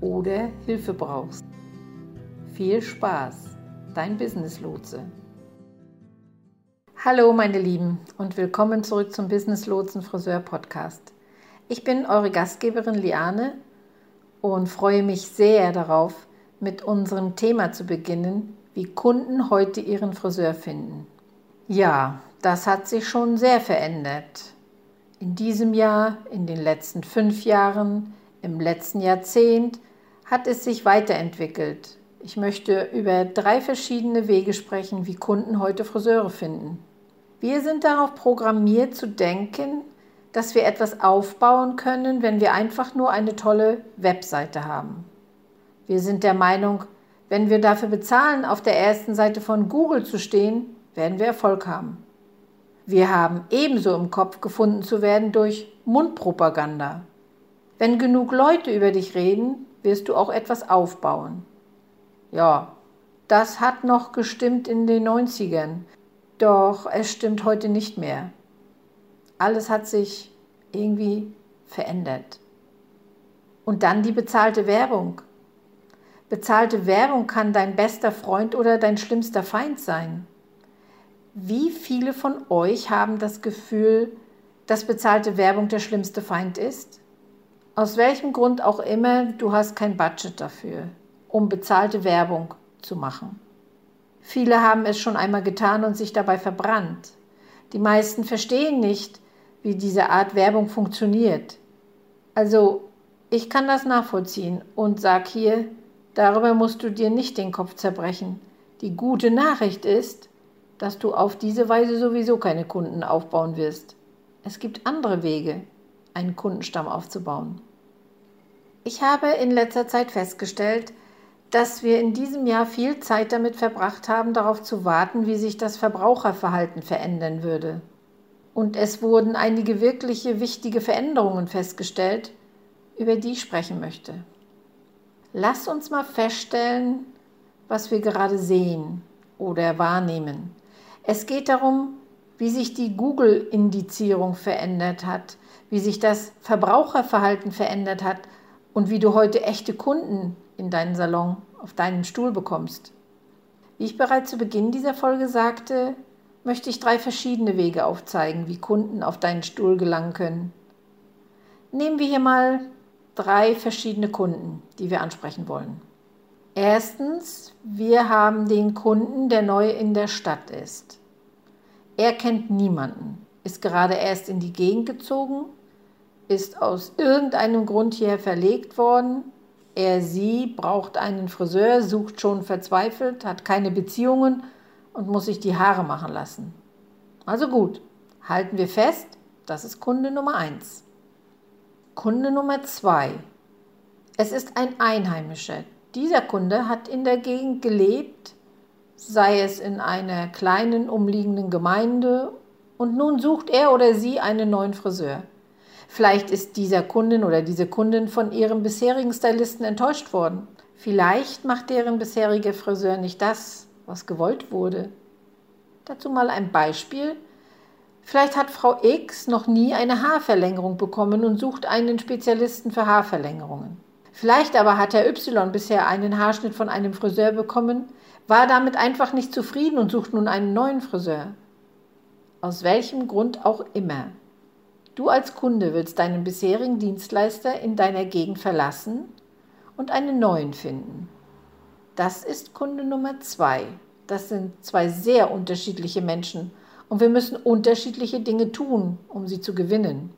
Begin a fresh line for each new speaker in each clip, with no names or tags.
oder Hilfe brauchst. Viel Spaß, dein Business Lotse. Hallo meine Lieben und willkommen zurück zum Business Lotsen Friseur Podcast. Ich bin eure Gastgeberin Liane und freue mich sehr darauf, mit unserem Thema zu beginnen, wie Kunden heute ihren Friseur finden. Ja, das hat sich schon sehr verändert. In diesem Jahr, in den letzten fünf Jahren, im letzten Jahrzehnt hat es sich weiterentwickelt. Ich möchte über drei verschiedene Wege sprechen, wie Kunden heute Friseure finden. Wir sind darauf programmiert zu denken, dass wir etwas aufbauen können, wenn wir einfach nur eine tolle Webseite haben. Wir sind der Meinung, wenn wir dafür bezahlen, auf der ersten Seite von Google zu stehen, werden wir Erfolg haben. Wir haben ebenso im Kopf gefunden zu werden durch Mundpropaganda. Wenn genug Leute über dich reden, wirst du auch etwas aufbauen. Ja, das hat noch gestimmt in den 90ern, doch es stimmt heute nicht mehr. Alles hat sich irgendwie verändert. Und dann die bezahlte Werbung. Bezahlte Werbung kann dein bester Freund oder dein schlimmster Feind sein. Wie viele von euch haben das Gefühl, dass bezahlte Werbung der schlimmste Feind ist? Aus welchem Grund auch immer, du hast kein Budget dafür, um bezahlte Werbung zu machen. Viele haben es schon einmal getan und sich dabei verbrannt. Die meisten verstehen nicht, wie diese Art Werbung funktioniert. Also, ich kann das nachvollziehen und sag hier, darüber musst du dir nicht den Kopf zerbrechen. Die gute Nachricht ist, dass du auf diese Weise sowieso keine Kunden aufbauen wirst. Es gibt andere Wege, einen Kundenstamm aufzubauen. Ich habe in letzter Zeit festgestellt, dass wir in diesem Jahr viel Zeit damit verbracht haben, darauf zu warten, wie sich das Verbraucherverhalten verändern würde. Und es wurden einige wirkliche wichtige Veränderungen festgestellt, über die ich sprechen möchte. Lass uns mal feststellen, was wir gerade sehen oder wahrnehmen. Es geht darum, wie sich die Google-Indizierung verändert hat, wie sich das Verbraucherverhalten verändert hat und wie du heute echte Kunden in deinen Salon auf deinen Stuhl bekommst. Wie ich bereits zu Beginn dieser Folge sagte, möchte ich drei verschiedene Wege aufzeigen, wie Kunden auf deinen Stuhl gelangen können. Nehmen wir hier mal drei verschiedene Kunden, die wir ansprechen wollen. Erstens, wir haben den Kunden, der neu in der Stadt ist. Er kennt niemanden, ist gerade erst in die Gegend gezogen ist aus irgendeinem Grund hierher verlegt worden. Er, sie braucht einen Friseur, sucht schon verzweifelt, hat keine Beziehungen und muss sich die Haare machen lassen. Also gut, halten wir fest, das ist Kunde Nummer 1. Kunde Nummer 2. Es ist ein Einheimischer. Dieser Kunde hat in der Gegend gelebt, sei es in einer kleinen umliegenden Gemeinde, und nun sucht er oder sie einen neuen Friseur. Vielleicht ist dieser Kundin oder diese Kundin von ihrem bisherigen Stylisten enttäuscht worden. Vielleicht macht deren bisheriger Friseur nicht das, was gewollt wurde. Dazu mal ein Beispiel. Vielleicht hat Frau X noch nie eine Haarverlängerung bekommen und sucht einen Spezialisten für Haarverlängerungen. Vielleicht aber hat Herr Y bisher einen Haarschnitt von einem Friseur bekommen, war damit einfach nicht zufrieden und sucht nun einen neuen Friseur. Aus welchem Grund auch immer. Du als Kunde willst deinen bisherigen Dienstleister in deiner Gegend verlassen und einen neuen finden. Das ist Kunde Nummer zwei. Das sind zwei sehr unterschiedliche Menschen und wir müssen unterschiedliche Dinge tun, um sie zu gewinnen.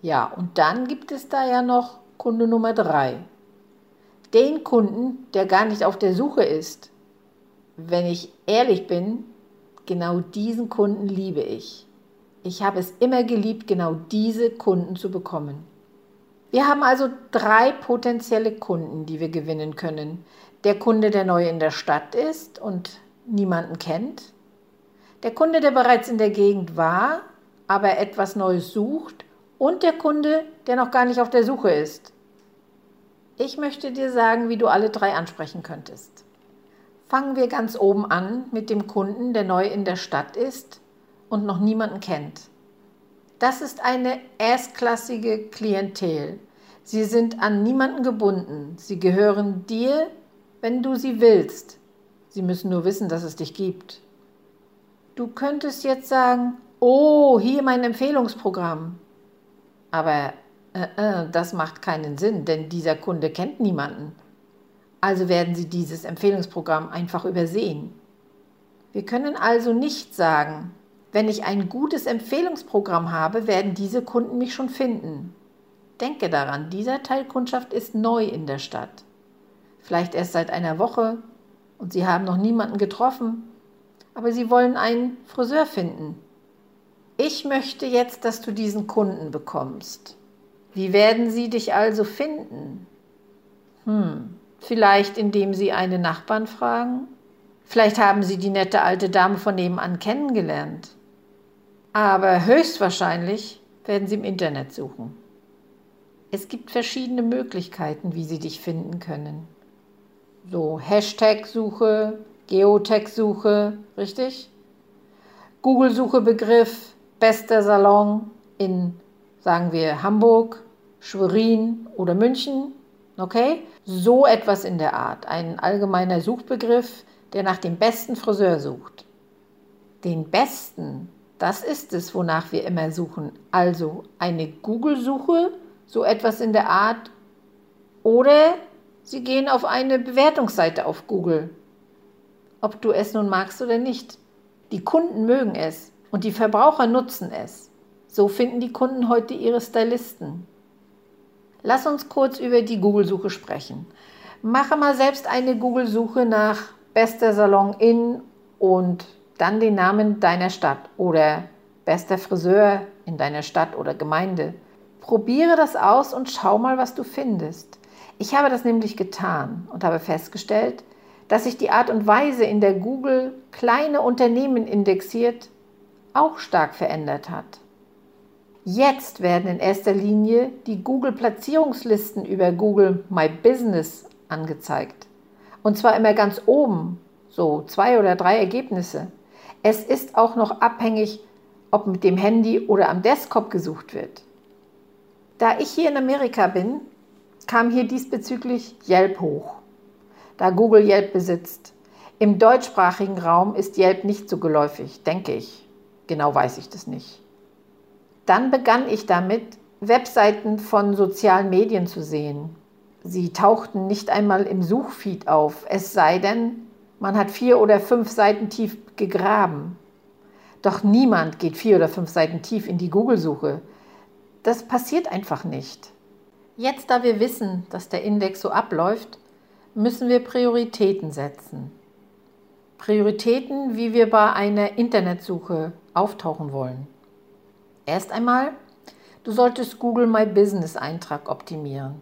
Ja, und dann gibt es da ja noch Kunde Nummer drei. Den Kunden, der gar nicht auf der Suche ist. Wenn ich ehrlich bin, genau diesen Kunden liebe ich. Ich habe es immer geliebt, genau diese Kunden zu bekommen. Wir haben also drei potenzielle Kunden, die wir gewinnen können. Der Kunde, der neu in der Stadt ist und niemanden kennt. Der Kunde, der bereits in der Gegend war, aber etwas Neues sucht. Und der Kunde, der noch gar nicht auf der Suche ist. Ich möchte dir sagen, wie du alle drei ansprechen könntest. Fangen wir ganz oben an mit dem Kunden, der neu in der Stadt ist und noch niemanden kennt. Das ist eine erstklassige Klientel. Sie sind an niemanden gebunden. Sie gehören dir, wenn du sie willst. Sie müssen nur wissen, dass es dich gibt. Du könntest jetzt sagen, oh, hier mein Empfehlungsprogramm. Aber äh, äh, das macht keinen Sinn, denn dieser Kunde kennt niemanden. Also werden Sie dieses Empfehlungsprogramm einfach übersehen. Wir können also nicht sagen, wenn ich ein gutes Empfehlungsprogramm habe, werden diese Kunden mich schon finden. Denke daran, dieser Teil Kundschaft ist neu in der Stadt. Vielleicht erst seit einer Woche und Sie haben noch niemanden getroffen, aber Sie wollen einen Friseur finden. Ich möchte jetzt, dass du diesen Kunden bekommst. Wie werden sie dich also finden? Hm, vielleicht indem sie einen Nachbarn fragen? Vielleicht haben sie die nette alte Dame von nebenan kennengelernt. Aber höchstwahrscheinlich werden sie im Internet suchen. Es gibt verschiedene Möglichkeiten, wie sie dich finden können. So Hashtag-Suche, Geotech-Suche, richtig? Google-Suchebegriff, bester Salon in, sagen wir, Hamburg, Schwerin oder München. Okay? So etwas in der Art. Ein allgemeiner Suchbegriff, der nach dem besten Friseur sucht. Den besten, das ist es, wonach wir immer suchen. Also eine Google-Suche, so etwas in der Art. Oder Sie gehen auf eine Bewertungsseite auf Google. Ob du es nun magst oder nicht. Die Kunden mögen es und die Verbraucher nutzen es. So finden die Kunden heute ihre Stylisten. Lass uns kurz über die Google-Suche sprechen. Mache mal selbst eine Google-Suche nach bester Salon in und dann den Namen deiner Stadt oder bester Friseur in deiner Stadt oder Gemeinde. Probiere das aus und schau mal, was du findest. Ich habe das nämlich getan und habe festgestellt, dass sich die Art und Weise, in der Google kleine Unternehmen indexiert, auch stark verändert hat. Jetzt werden in erster Linie die Google-Platzierungslisten über Google My Business angezeigt. Und zwar immer ganz oben, so zwei oder drei Ergebnisse. Es ist auch noch abhängig, ob mit dem Handy oder am Desktop gesucht wird. Da ich hier in Amerika bin, kam hier diesbezüglich Yelp hoch, da Google Yelp besitzt. Im deutschsprachigen Raum ist Yelp nicht so geläufig, denke ich. Genau weiß ich das nicht. Dann begann ich damit, Webseiten von sozialen Medien zu sehen. Sie tauchten nicht einmal im Suchfeed auf, es sei denn, man hat vier oder fünf Seiten tief gegraben. Doch niemand geht vier oder fünf Seiten tief in die Google-Suche. Das passiert einfach nicht. Jetzt, da wir wissen, dass der Index so abläuft, müssen wir Prioritäten setzen. Prioritäten, wie wir bei einer Internetsuche auftauchen wollen. Erst einmal, du solltest Google My Business Eintrag optimieren.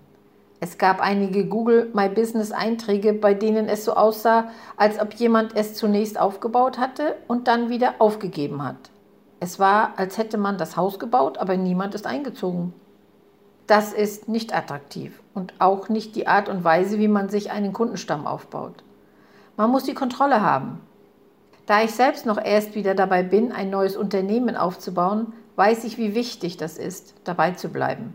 Es gab einige Google My Business Einträge, bei denen es so aussah, als ob jemand es zunächst aufgebaut hatte und dann wieder aufgegeben hat. Es war, als hätte man das Haus gebaut, aber niemand ist eingezogen. Das ist nicht attraktiv und auch nicht die Art und Weise, wie man sich einen Kundenstamm aufbaut. Man muss die Kontrolle haben. Da ich selbst noch erst wieder dabei bin, ein neues Unternehmen aufzubauen, weiß ich, wie wichtig das ist, dabei zu bleiben.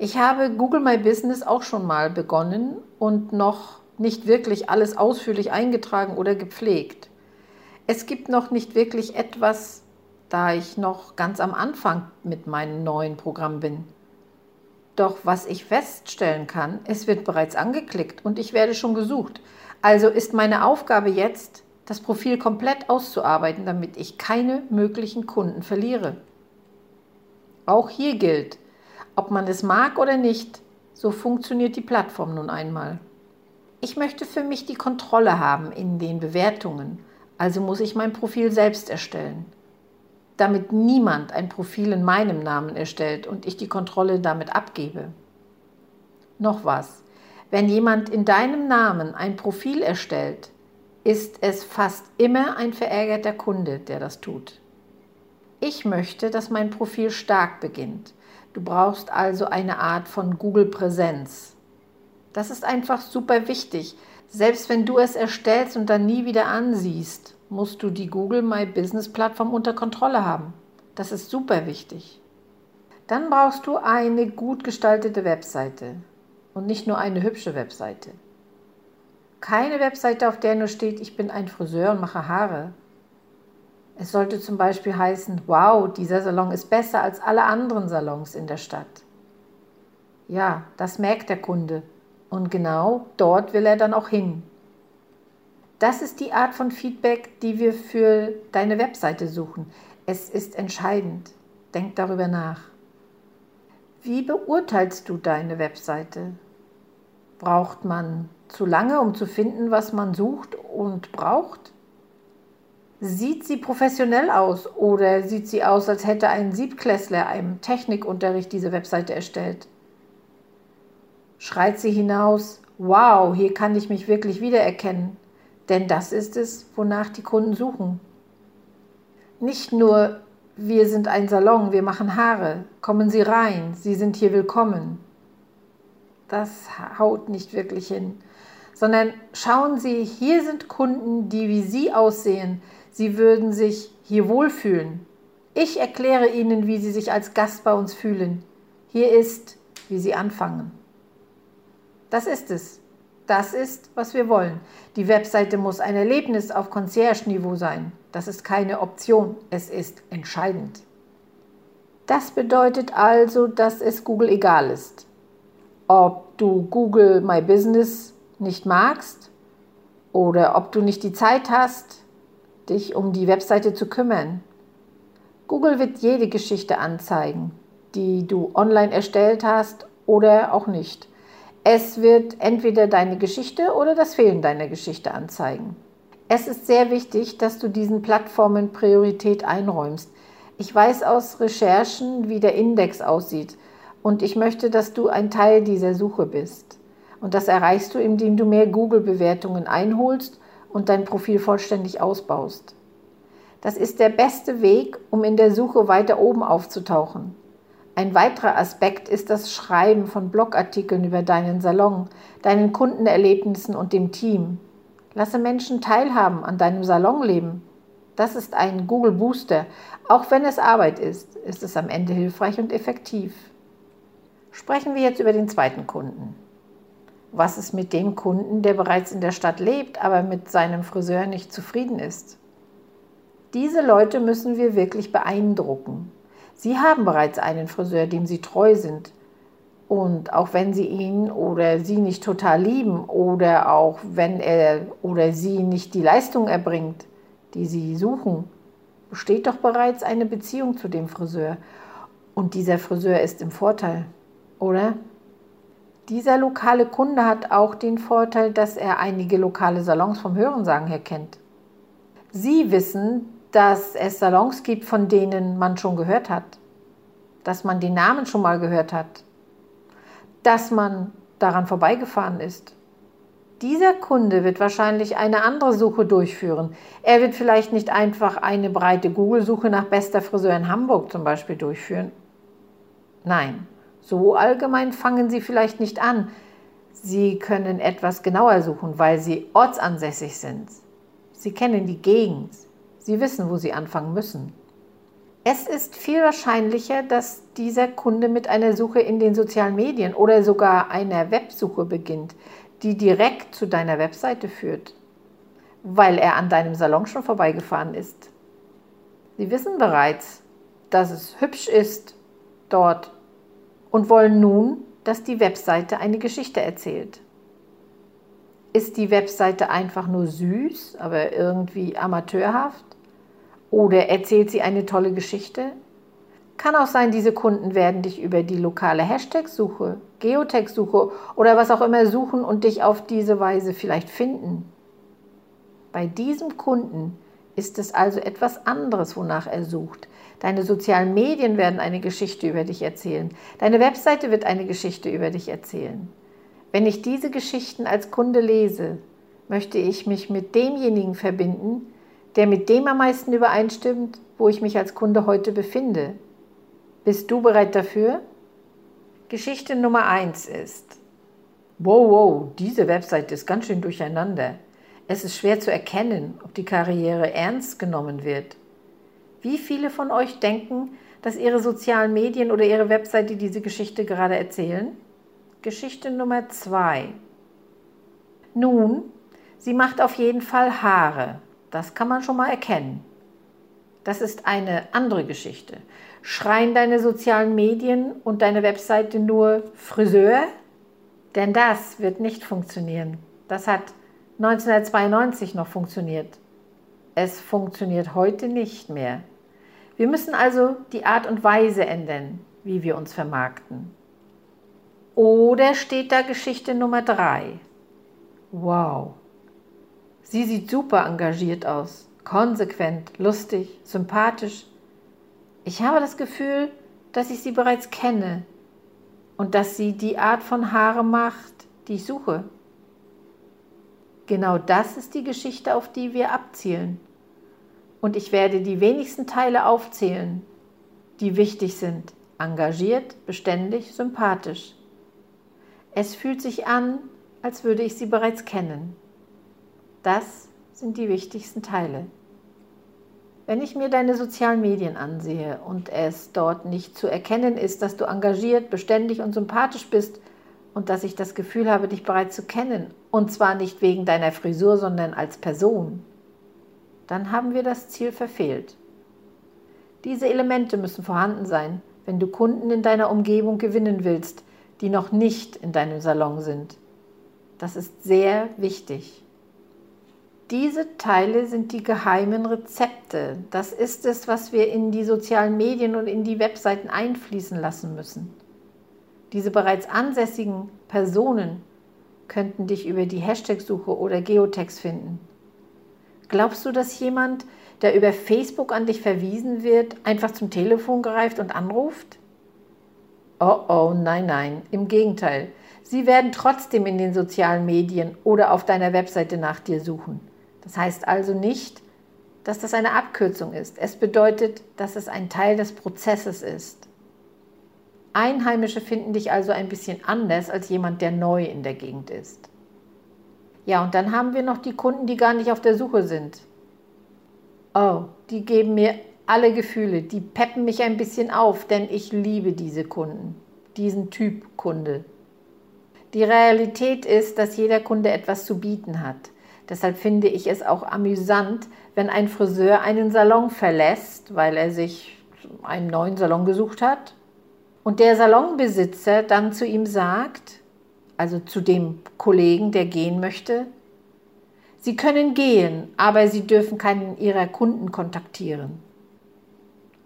Ich habe Google My Business auch schon mal begonnen und noch nicht wirklich alles ausführlich eingetragen oder gepflegt. Es gibt noch nicht wirklich etwas, da ich noch ganz am Anfang mit meinem neuen Programm bin. Doch was ich feststellen kann, es wird bereits angeklickt und ich werde schon gesucht. Also ist meine Aufgabe jetzt, das Profil komplett auszuarbeiten, damit ich keine möglichen Kunden verliere. Auch hier gilt, ob man es mag oder nicht, so funktioniert die Plattform nun einmal. Ich möchte für mich die Kontrolle haben in den Bewertungen, also muss ich mein Profil selbst erstellen. Damit niemand ein Profil in meinem Namen erstellt und ich die Kontrolle damit abgebe. Noch was. Wenn jemand in deinem Namen ein Profil erstellt, ist es fast immer ein verärgerter Kunde, der das tut. Ich möchte, dass mein Profil stark beginnt. Du brauchst also eine Art von Google-Präsenz. Das ist einfach super wichtig. Selbst wenn du es erstellst und dann nie wieder ansiehst, musst du die Google My Business Plattform unter Kontrolle haben. Das ist super wichtig. Dann brauchst du eine gut gestaltete Webseite und nicht nur eine hübsche Webseite. Keine Webseite, auf der nur steht, ich bin ein Friseur und mache Haare. Es sollte zum Beispiel heißen, wow, dieser Salon ist besser als alle anderen Salons in der Stadt. Ja, das merkt der Kunde und genau dort will er dann auch hin. Das ist die Art von Feedback, die wir für deine Webseite suchen. Es ist entscheidend. Denk darüber nach. Wie beurteilst du deine Webseite? Braucht man zu lange, um zu finden, was man sucht und braucht? Sieht sie professionell aus oder sieht sie aus, als hätte ein Siebklässler einem Technikunterricht diese Webseite erstellt? Schreit sie hinaus, wow, hier kann ich mich wirklich wiedererkennen, denn das ist es, wonach die Kunden suchen. Nicht nur, wir sind ein Salon, wir machen Haare, kommen Sie rein, Sie sind hier willkommen. Das haut nicht wirklich hin sondern schauen Sie, hier sind Kunden, die wie Sie aussehen. Sie würden sich hier wohlfühlen. Ich erkläre Ihnen, wie Sie sich als Gast bei uns fühlen. Hier ist, wie Sie anfangen. Das ist es. Das ist, was wir wollen. Die Webseite muss ein Erlebnis auf Concierge-Niveau sein. Das ist keine Option. Es ist entscheidend. Das bedeutet also, dass es Google egal ist, ob du Google My Business nicht magst oder ob du nicht die Zeit hast, dich um die Webseite zu kümmern. Google wird jede Geschichte anzeigen, die du online erstellt hast oder auch nicht. Es wird entweder deine Geschichte oder das Fehlen deiner Geschichte anzeigen. Es ist sehr wichtig, dass du diesen Plattformen Priorität einräumst. Ich weiß aus Recherchen, wie der Index aussieht und ich möchte, dass du ein Teil dieser Suche bist. Und das erreichst du, indem du mehr Google-Bewertungen einholst und dein Profil vollständig ausbaust. Das ist der beste Weg, um in der Suche weiter oben aufzutauchen. Ein weiterer Aspekt ist das Schreiben von Blogartikeln über deinen Salon, deinen Kundenerlebnissen und dem Team. Lasse Menschen teilhaben an deinem Salonleben. Das ist ein Google Booster. Auch wenn es Arbeit ist, ist es am Ende hilfreich und effektiv. Sprechen wir jetzt über den zweiten Kunden was ist mit dem Kunden, der bereits in der Stadt lebt, aber mit seinem Friseur nicht zufrieden ist? Diese Leute müssen wir wirklich beeindrucken. Sie haben bereits einen Friseur, dem sie treu sind. Und auch wenn sie ihn oder sie nicht total lieben oder auch wenn er oder sie nicht die Leistung erbringt, die sie suchen, besteht doch bereits eine Beziehung zu dem Friseur. Und dieser Friseur ist im Vorteil, oder? Dieser lokale Kunde hat auch den Vorteil, dass er einige lokale Salons vom Hörensagen her kennt. Sie wissen, dass es Salons gibt, von denen man schon gehört hat, dass man den Namen schon mal gehört hat, dass man daran vorbeigefahren ist. Dieser Kunde wird wahrscheinlich eine andere Suche durchführen. Er wird vielleicht nicht einfach eine breite Google-Suche nach bester Friseur in Hamburg zum Beispiel durchführen. Nein, so allgemein fangen Sie vielleicht nicht an. Sie können etwas genauer suchen, weil Sie ortsansässig sind. Sie kennen die Gegend. Sie wissen, wo Sie anfangen müssen. Es ist viel wahrscheinlicher, dass dieser Kunde mit einer Suche in den sozialen Medien oder sogar einer Websuche beginnt, die direkt zu deiner Webseite führt, weil er an deinem Salon schon vorbeigefahren ist. Sie wissen bereits, dass es hübsch ist dort und wollen nun dass die Webseite eine Geschichte erzählt. Ist die Webseite einfach nur süß, aber irgendwie amateurhaft? Oder erzählt sie eine tolle Geschichte? Kann auch sein, diese Kunden werden dich über die lokale Hashtag-Suche, Geotech-Suche oder was auch immer suchen und dich auf diese Weise vielleicht finden. Bei diesem Kunden ist es also etwas anderes, wonach er sucht. Deine sozialen Medien werden eine Geschichte über dich erzählen. Deine Webseite wird eine Geschichte über dich erzählen. Wenn ich diese Geschichten als Kunde lese, möchte ich mich mit demjenigen verbinden, der mit dem am meisten übereinstimmt, wo ich mich als Kunde heute befinde. Bist du bereit dafür? Geschichte Nummer 1 ist, wow, wow, diese Webseite ist ganz schön durcheinander. Es ist schwer zu erkennen, ob die Karriere ernst genommen wird. Wie viele von euch denken, dass ihre sozialen Medien oder ihre Webseite diese Geschichte gerade erzählen? Geschichte Nummer 2. Nun, sie macht auf jeden Fall Haare. Das kann man schon mal erkennen. Das ist eine andere Geschichte. Schreien deine sozialen Medien und deine Webseite nur Friseur? Denn das wird nicht funktionieren. Das hat 1992 noch funktioniert. Es funktioniert heute nicht mehr. Wir müssen also die Art und Weise ändern, wie wir uns vermarkten. Oder steht da Geschichte Nummer 3? Wow, Sie sieht super engagiert aus, konsequent, lustig, sympathisch. Ich habe das Gefühl, dass ich sie bereits kenne und dass sie die Art von Haare macht, die ich suche. Genau das ist die Geschichte, auf die wir abzielen. Und ich werde die wenigsten Teile aufzählen, die wichtig sind. Engagiert, beständig, sympathisch. Es fühlt sich an, als würde ich sie bereits kennen. Das sind die wichtigsten Teile. Wenn ich mir deine sozialen Medien ansehe und es dort nicht zu erkennen ist, dass du engagiert, beständig und sympathisch bist und dass ich das Gefühl habe, dich bereits zu kennen, und zwar nicht wegen deiner Frisur, sondern als Person, dann haben wir das Ziel verfehlt. Diese Elemente müssen vorhanden sein, wenn du Kunden in deiner Umgebung gewinnen willst, die noch nicht in deinem Salon sind. Das ist sehr wichtig. Diese Teile sind die geheimen Rezepte. Das ist es, was wir in die sozialen Medien und in die Webseiten einfließen lassen müssen. Diese bereits ansässigen Personen könnten dich über die Hashtag-Suche oder Geotext finden. Glaubst du, dass jemand, der über Facebook an dich verwiesen wird, einfach zum Telefon greift und anruft? Oh oh, nein, nein, im Gegenteil. Sie werden trotzdem in den sozialen Medien oder auf deiner Webseite nach dir suchen. Das heißt also nicht, dass das eine Abkürzung ist. Es bedeutet, dass es ein Teil des Prozesses ist. Einheimische finden dich also ein bisschen anders als jemand, der neu in der Gegend ist. Ja, und dann haben wir noch die Kunden, die gar nicht auf der Suche sind. Oh, die geben mir alle Gefühle, die peppen mich ein bisschen auf, denn ich liebe diese Kunden, diesen Typ Kunde. Die Realität ist, dass jeder Kunde etwas zu bieten hat. Deshalb finde ich es auch amüsant, wenn ein Friseur einen Salon verlässt, weil er sich einen neuen Salon gesucht hat. Und der Salonbesitzer dann zu ihm sagt, also zu dem Kollegen, der gehen möchte, Sie können gehen, aber Sie dürfen keinen Ihrer Kunden kontaktieren.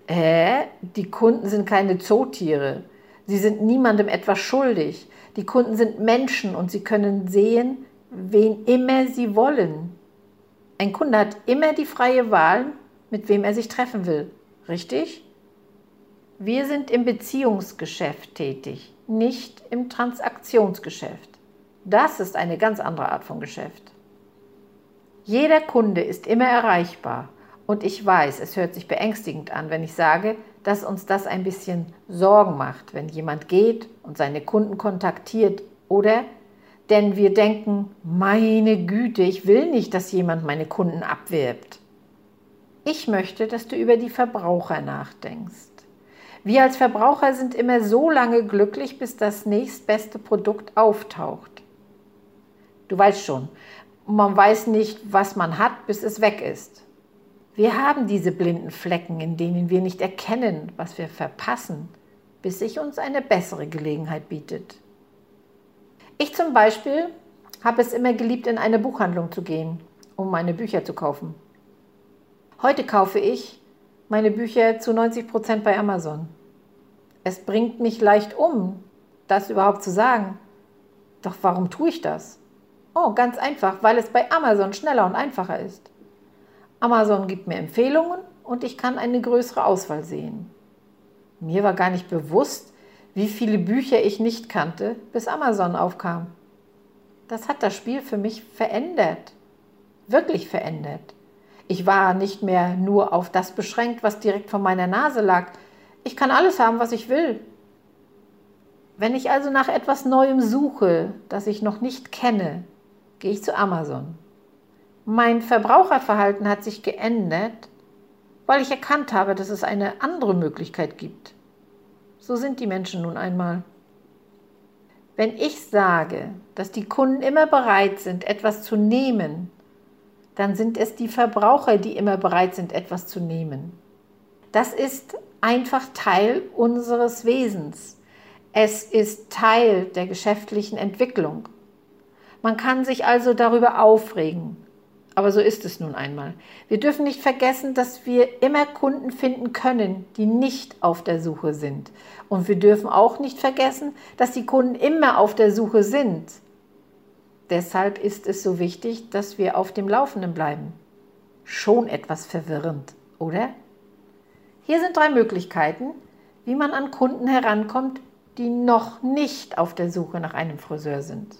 Äh, die Kunden sind keine Zootiere. Sie sind niemandem etwas schuldig. Die Kunden sind Menschen und sie können sehen, wen immer sie wollen. Ein Kunde hat immer die freie Wahl, mit wem er sich treffen will. Richtig? Wir sind im Beziehungsgeschäft tätig, nicht im Transaktionsgeschäft. Das ist eine ganz andere Art von Geschäft. Jeder Kunde ist immer erreichbar und ich weiß, es hört sich beängstigend an, wenn ich sage, dass uns das ein bisschen Sorgen macht, wenn jemand geht und seine Kunden kontaktiert oder denn wir denken, meine Güte, ich will nicht, dass jemand meine Kunden abwirbt. Ich möchte, dass du über die Verbraucher nachdenkst. Wir als Verbraucher sind immer so lange glücklich, bis das nächstbeste Produkt auftaucht. Du weißt schon, man weiß nicht, was man hat, bis es weg ist. Wir haben diese blinden Flecken, in denen wir nicht erkennen, was wir verpassen, bis sich uns eine bessere Gelegenheit bietet. Ich zum Beispiel habe es immer geliebt, in eine Buchhandlung zu gehen, um meine Bücher zu kaufen. Heute kaufe ich meine Bücher zu 90 Prozent bei Amazon. Es bringt mich leicht um, das überhaupt zu sagen. Doch warum tue ich das? Oh, ganz einfach, weil es bei Amazon schneller und einfacher ist. Amazon gibt mir Empfehlungen und ich kann eine größere Auswahl sehen. Mir war gar nicht bewusst, wie viele Bücher ich nicht kannte, bis Amazon aufkam. Das hat das Spiel für mich verändert. Wirklich verändert. Ich war nicht mehr nur auf das beschränkt, was direkt vor meiner Nase lag. Ich kann alles haben, was ich will. Wenn ich also nach etwas Neuem suche, das ich noch nicht kenne, gehe ich zu Amazon. Mein Verbraucherverhalten hat sich geändert, weil ich erkannt habe, dass es eine andere Möglichkeit gibt. So sind die Menschen nun einmal. Wenn ich sage, dass die Kunden immer bereit sind, etwas zu nehmen, dann sind es die Verbraucher, die immer bereit sind, etwas zu nehmen. Das ist einfach Teil unseres Wesens. Es ist Teil der geschäftlichen Entwicklung. Man kann sich also darüber aufregen. Aber so ist es nun einmal. Wir dürfen nicht vergessen, dass wir immer Kunden finden können, die nicht auf der Suche sind. Und wir dürfen auch nicht vergessen, dass die Kunden immer auf der Suche sind. Deshalb ist es so wichtig, dass wir auf dem Laufenden bleiben. Schon etwas verwirrend, oder? Hier sind drei Möglichkeiten, wie man an Kunden herankommt, die noch nicht auf der Suche nach einem Friseur sind.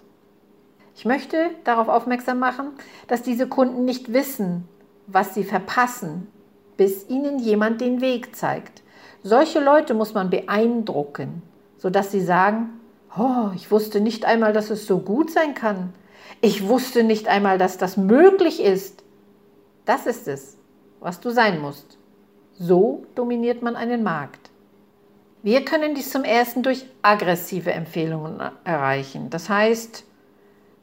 Ich möchte darauf aufmerksam machen, dass diese Kunden nicht wissen, was sie verpassen, bis ihnen jemand den Weg zeigt. Solche Leute muss man beeindrucken, sodass sie sagen, oh, ich wusste nicht einmal, dass es so gut sein kann. Ich wusste nicht einmal, dass das möglich ist. Das ist es, was du sein musst. So dominiert man einen Markt. Wir können dies zum ersten durch aggressive Empfehlungen erreichen. Das heißt,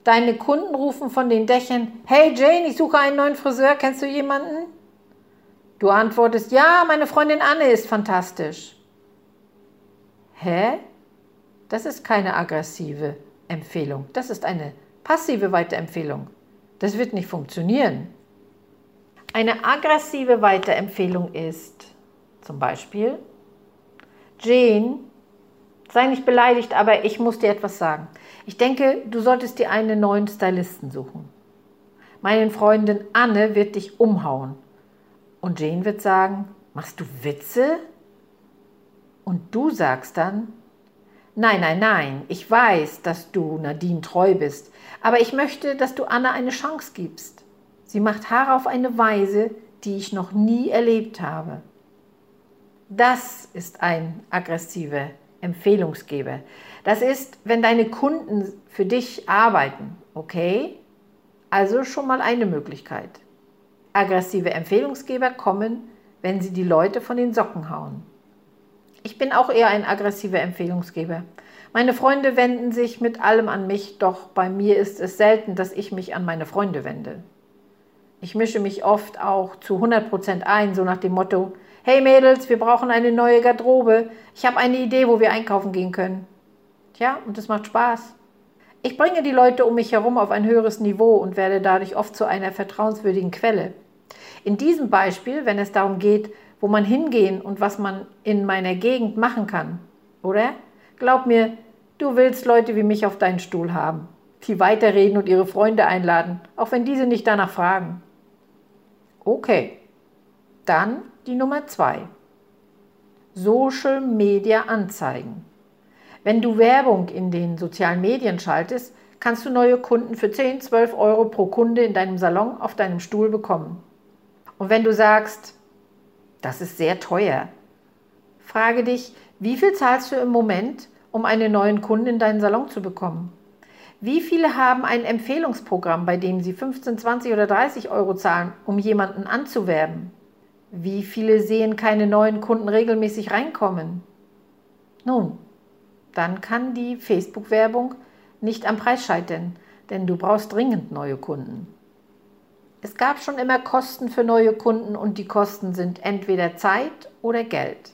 deine Kunden rufen von den Dächern, hey Jane, ich suche einen neuen Friseur, kennst du jemanden? Du antwortest, ja, meine Freundin Anne ist fantastisch. Hä? Das ist keine aggressive Empfehlung, das ist eine passive Weiterempfehlung. Das wird nicht funktionieren. Eine aggressive Weiterempfehlung ist zum Beispiel, Jane, sei nicht beleidigt, aber ich muss dir etwas sagen. Ich denke, du solltest dir einen neuen Stylisten suchen. Meine Freundin Anne wird dich umhauen. Und Jane wird sagen, machst du Witze? Und du sagst dann, nein, nein, nein, ich weiß, dass du Nadine treu bist, aber ich möchte, dass du Anne eine Chance gibst. Sie macht Haare auf eine Weise, die ich noch nie erlebt habe. Das ist ein aggressiver Empfehlungsgeber. Das ist, wenn deine Kunden für dich arbeiten, okay? Also schon mal eine Möglichkeit. Aggressive Empfehlungsgeber kommen, wenn sie die Leute von den Socken hauen. Ich bin auch eher ein aggressiver Empfehlungsgeber. Meine Freunde wenden sich mit allem an mich, doch bei mir ist es selten, dass ich mich an meine Freunde wende. Ich mische mich oft auch zu 100% ein, so nach dem Motto, hey Mädels, wir brauchen eine neue Garderobe. Ich habe eine Idee, wo wir einkaufen gehen können. Tja, und es macht Spaß. Ich bringe die Leute um mich herum auf ein höheres Niveau und werde dadurch oft zu einer vertrauenswürdigen Quelle. In diesem Beispiel, wenn es darum geht, wo man hingehen und was man in meiner Gegend machen kann, oder? Glaub mir, du willst Leute wie mich auf deinen Stuhl haben, die weiterreden und ihre Freunde einladen, auch wenn diese nicht danach fragen. Okay, dann die Nummer zwei. Social Media Anzeigen. Wenn du Werbung in den sozialen Medien schaltest, kannst du neue Kunden für 10, 12 Euro pro Kunde in deinem Salon auf deinem Stuhl bekommen. Und wenn du sagst, das ist sehr teuer, frage dich, wie viel zahlst du im Moment, um einen neuen Kunden in deinen Salon zu bekommen? Wie viele haben ein Empfehlungsprogramm, bei dem sie 15, 20 oder 30 Euro zahlen, um jemanden anzuwerben? Wie viele sehen keine neuen Kunden regelmäßig reinkommen? Nun, dann kann die Facebook-Werbung nicht am Preis scheitern, denn du brauchst dringend neue Kunden. Es gab schon immer Kosten für neue Kunden und die Kosten sind entweder Zeit oder Geld.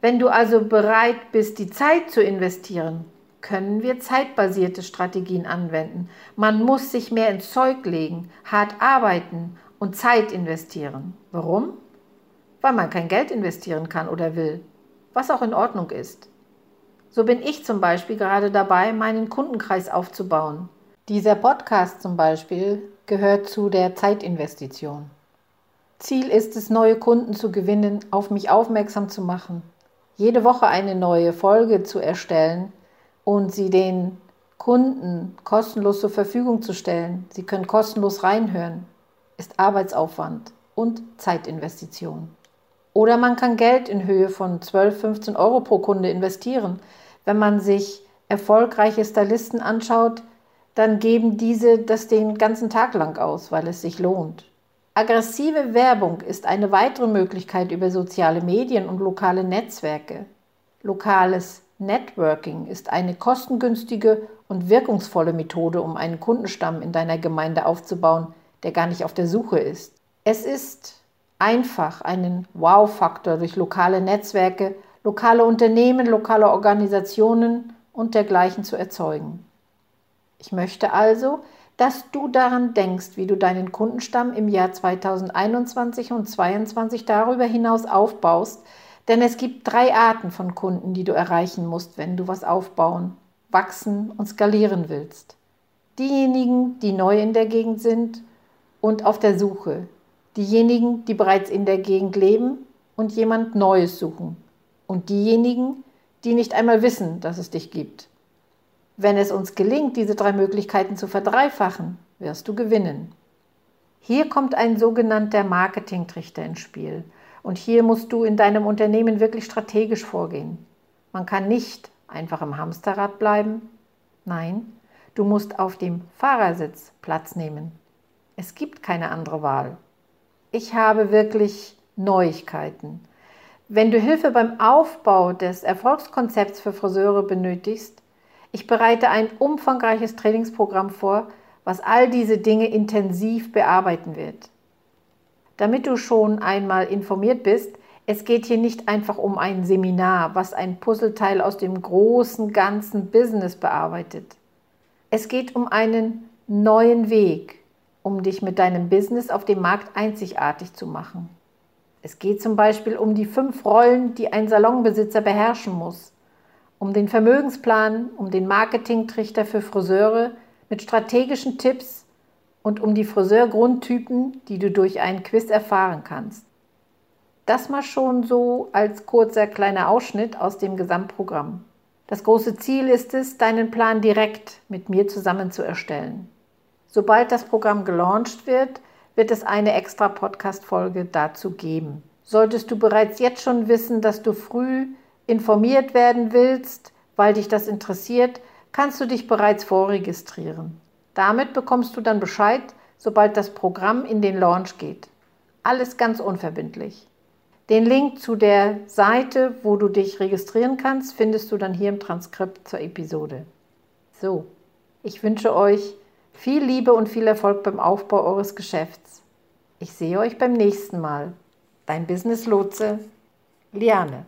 Wenn du also bereit bist, die Zeit zu investieren, können wir zeitbasierte Strategien anwenden. Man muss sich mehr ins Zeug legen, hart arbeiten und Zeit investieren. Warum? Weil man kein Geld investieren kann oder will, was auch in Ordnung ist. So bin ich zum Beispiel gerade dabei, meinen Kundenkreis aufzubauen. Dieser Podcast zum Beispiel gehört zu der Zeitinvestition. Ziel ist es, neue Kunden zu gewinnen, auf mich aufmerksam zu machen, jede Woche eine neue Folge zu erstellen und sie den Kunden kostenlos zur Verfügung zu stellen. Sie können kostenlos reinhören, ist Arbeitsaufwand und Zeitinvestition. Oder man kann Geld in Höhe von 12, 15 Euro pro Kunde investieren. Wenn man sich erfolgreiche Stylisten anschaut, dann geben diese das den ganzen Tag lang aus, weil es sich lohnt. Aggressive Werbung ist eine weitere Möglichkeit über soziale Medien und lokale Netzwerke. Lokales Networking ist eine kostengünstige und wirkungsvolle Methode, um einen Kundenstamm in deiner Gemeinde aufzubauen, der gar nicht auf der Suche ist. Es ist einfach, einen Wow-Faktor durch lokale Netzwerke, lokale Unternehmen, lokale Organisationen und dergleichen zu erzeugen. Ich möchte also, dass du daran denkst, wie du deinen Kundenstamm im Jahr 2021 und 2022 darüber hinaus aufbaust, denn es gibt drei Arten von Kunden, die du erreichen musst, wenn du was aufbauen, wachsen und skalieren willst. Diejenigen, die neu in der Gegend sind und auf der Suche. Diejenigen, die bereits in der Gegend leben und jemand Neues suchen. Und diejenigen, die nicht einmal wissen, dass es dich gibt. Wenn es uns gelingt, diese drei Möglichkeiten zu verdreifachen, wirst du gewinnen. Hier kommt ein sogenannter Marketingtrichter ins Spiel. Und hier musst du in deinem Unternehmen wirklich strategisch vorgehen. Man kann nicht einfach im Hamsterrad bleiben. Nein, du musst auf dem Fahrersitz Platz nehmen. Es gibt keine andere Wahl. Ich habe wirklich Neuigkeiten. Wenn du Hilfe beim Aufbau des Erfolgskonzepts für Friseure benötigst, ich bereite ein umfangreiches Trainingsprogramm vor, was all diese Dinge intensiv bearbeiten wird. Damit du schon einmal informiert bist, es geht hier nicht einfach um ein Seminar, was ein Puzzleteil aus dem großen ganzen Business bearbeitet. Es geht um einen neuen Weg, um dich mit deinem Business auf dem Markt einzigartig zu machen. Es geht zum Beispiel um die fünf Rollen, die ein Salonbesitzer beherrschen muss um den Vermögensplan, um den Marketingtrichter für Friseure mit strategischen Tipps und um die Friseurgrundtypen, die du durch einen Quiz erfahren kannst. Das mal schon so als kurzer kleiner Ausschnitt aus dem Gesamtprogramm. Das große Ziel ist es, deinen Plan direkt mit mir zusammen zu erstellen. Sobald das Programm gelauncht wird, wird es eine extra Podcast-Folge dazu geben. Solltest du bereits jetzt schon wissen, dass du früh informiert werden willst, weil dich das interessiert, kannst du dich bereits vorregistrieren. Damit bekommst du dann Bescheid, sobald das Programm in den Launch geht. Alles ganz unverbindlich. Den Link zu der Seite, wo du dich registrieren kannst, findest du dann hier im Transkript zur Episode. So, ich wünsche euch viel Liebe und viel Erfolg beim Aufbau eures Geschäfts. Ich sehe euch beim nächsten Mal. Dein Business Lotse, Liane.